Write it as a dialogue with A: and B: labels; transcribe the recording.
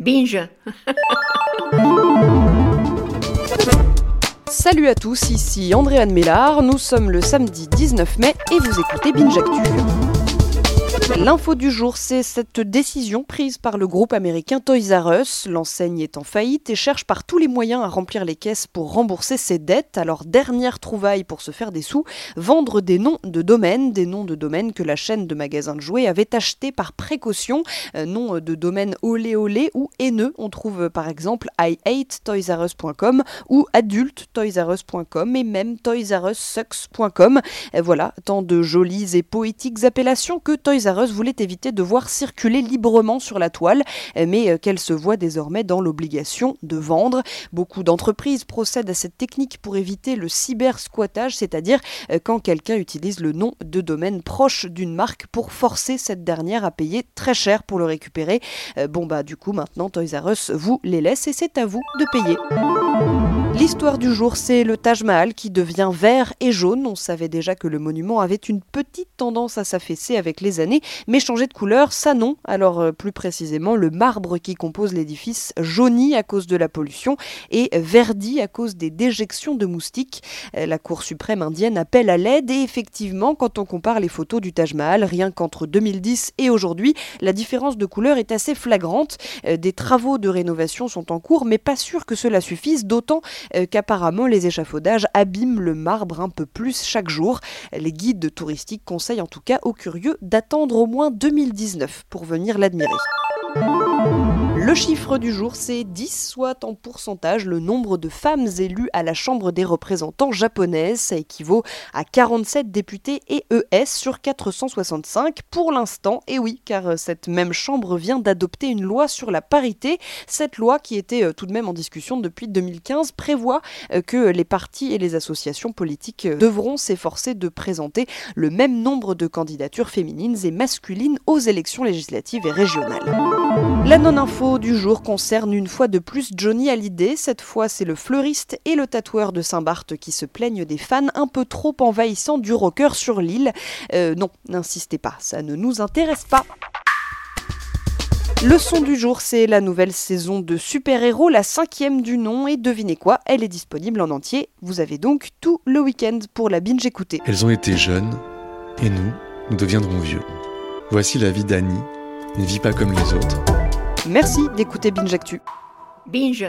A: Binge.
B: Salut à tous, ici Andréane Mélard, nous sommes le samedi 19 mai et vous écoutez Binge Actu. L'info du jour, c'est cette décision prise par le groupe américain Toys R Us. L'enseigne est en faillite et cherche par tous les moyens à remplir les caisses pour rembourser ses dettes. Alors, dernière trouvaille pour se faire des sous, vendre des noms de domaines, des noms de domaines que la chaîne de magasins de jouets avait achetés par précaution. Euh, noms de domaines olé olé ou haineux. On trouve par exemple I hate toysrus.com ou adulte toysrus.com et même toysrussucks.com. Voilà, tant de jolies et poétiques appellations que Toys R Us voulait éviter de voir circuler librement sur la toile, mais euh, qu'elle se voit désormais dans l'obligation de vendre. Beaucoup d'entreprises procèdent à cette technique pour éviter le cyber-squattage, c'est-à-dire euh, quand quelqu'un utilise le nom de domaine proche d'une marque pour forcer cette dernière à payer très cher pour le récupérer. Euh, bon bah du coup maintenant Toys R Us vous les laisse et c'est à vous de payer. L'histoire du jour, c'est le Taj Mahal qui devient vert et jaune. On savait déjà que le monument avait une petite tendance à s'affaisser avec les années, mais changer de couleur, ça non. Alors euh, plus précisément, le marbre qui compose l'édifice jaunit à cause de la pollution et verdit à cause des déjections de moustiques. Euh, la Cour suprême indienne appelle à l'aide et effectivement, quand on compare les photos du Taj Mahal, rien qu'entre 2010 et aujourd'hui, la différence de couleur est assez flagrante. Euh, des travaux de rénovation sont en cours, mais pas sûr que cela suffise, d'autant qu'apparemment les échafaudages abîment le marbre un peu plus chaque jour. Les guides touristiques conseillent en tout cas aux curieux d'attendre au moins 2019 pour venir l'admirer. Le chiffre du jour, c'est 10, soit en pourcentage le nombre de femmes élues à la Chambre des représentants japonaise. Ça équivaut à 47 députés et ES sur 465 pour l'instant. Et oui, car cette même Chambre vient d'adopter une loi sur la parité. Cette loi, qui était euh, tout de même en discussion depuis 2015, prévoit euh, que les partis et les associations politiques euh, devront s'efforcer de présenter le même nombre de candidatures féminines et masculines aux élections législatives et régionales. La non-info du jour concerne une fois de plus Johnny Hallyday. Cette fois, c'est le fleuriste et le tatoueur de Saint-Barth qui se plaignent des fans un peu trop envahissants du rocker sur l'île. Euh, non, n'insistez pas, ça ne nous intéresse pas. Le son du jour, c'est la nouvelle saison de Super Héros, la cinquième du nom, et devinez quoi, elle est disponible en entier. Vous avez donc tout le week-end pour la binge écouter.
C: Elles ont été jeunes, et nous, nous deviendrons vieux. Voici la vie d'Annie, une vie pas comme les autres.
B: Merci d'écouter Binge Actu.
A: Binge.